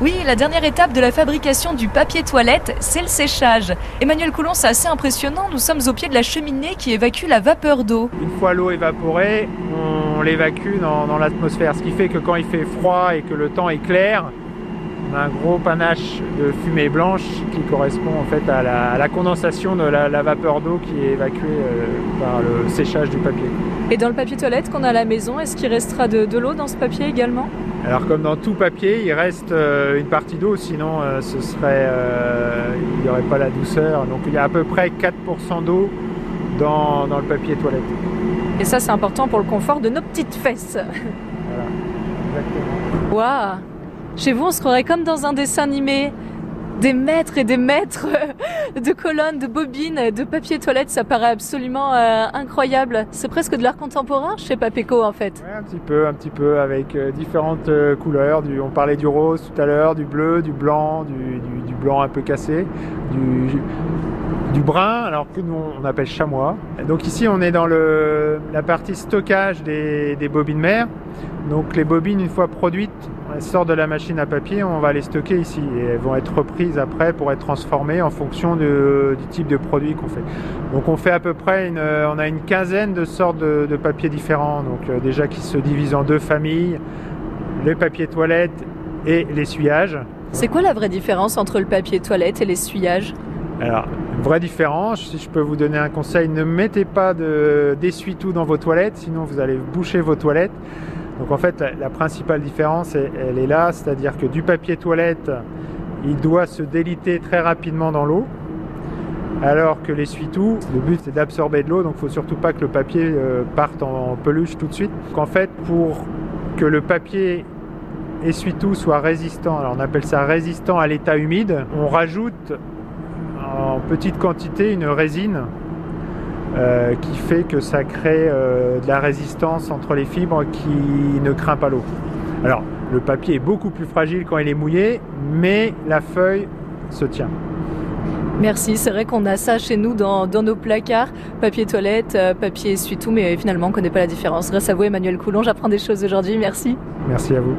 Oui, la dernière étape de la fabrication du papier toilette, c'est le séchage. Emmanuel Coulon, c'est assez impressionnant. Nous sommes au pied de la cheminée qui évacue la vapeur d'eau. Une fois l'eau évaporée, on l'évacue dans, dans l'atmosphère. Ce qui fait que quand il fait froid et que le temps est clair, on a un gros panache de fumée blanche qui correspond en fait à la, à la condensation de la, la vapeur d'eau qui est évacuée euh, par le séchage du papier. Et dans le papier toilette qu'on a à la maison, est-ce qu'il restera de, de l'eau dans ce papier également? Alors comme dans tout papier, il reste euh, une partie d'eau, sinon euh, ce serait, il n'y aurait pas la douceur. Donc il y a à peu près 4% d'eau dans, dans le papier toilette. Et ça, c'est important pour le confort de nos petites fesses. Voilà, exactement. Waouh Chez vous, on se croirait comme dans un dessin animé. Des mètres et des mètres de colonnes, de bobines, de papier toilette, ça paraît absolument euh, incroyable. C'est presque de l'art contemporain chez Papeco en fait. Un petit peu, un petit peu, avec euh, différentes euh, couleurs. On parlait du rose tout à l'heure, du bleu, du blanc, du, blanc un peu cassé, du, brun, alors que nous on appelle chamois. Donc ici on est dans la partie stockage des, des bobines mères. Donc les bobines, une fois produites, elles sortent de la machine à papier, on va les stocker ici et elles vont être reprises après pour être transformées en fonction de- du type de produit qu'on fait. Donc on fait à peu près une, on a une quinzaine de sortes de, de papiers différents. Donc euh, déjà qui se divisent en deux familles, les papiers toilettes et l'essuyage. C'est quoi la vraie différence entre le papier toilette et l'essuyage? Alors, vraie différence, si je peux vous donner un conseil, ne mettez pas de- d'essuie-tout dans vos toilettes, sinon vous allez boucher vos toilettes. Donc en fait, la, principale différence, elle, est là, c'est-à-dire que du papier toilette, il doit se déliter très rapidement dans l'eau, alors que l'essuie-tout, le but c'est d'absorber de l'eau, donc il faut surtout pas que le papier euh, parte en peluche tout de suite. Donc en fait, pour que le papier essuie-tout soit résistant, alors on appelle ça résistant à l'état humide, on rajoute en petite quantité une résine euh, qui fait que ça crée euh, de la résistance entre les fibres qui ne craint pas l'eau. Alors, le papier est beaucoup plus fragile quand il est mouillé, mais la feuille se tient. Merci, c'est vrai qu'on a ça chez nous dans, dans nos placards, papier toilette, euh, papier essuie-tout, mais finalement on connaît pas la différence. Grâce à vous Emmanuel Coulon, j'apprends des choses aujourd'hui, merci. Merci à vous.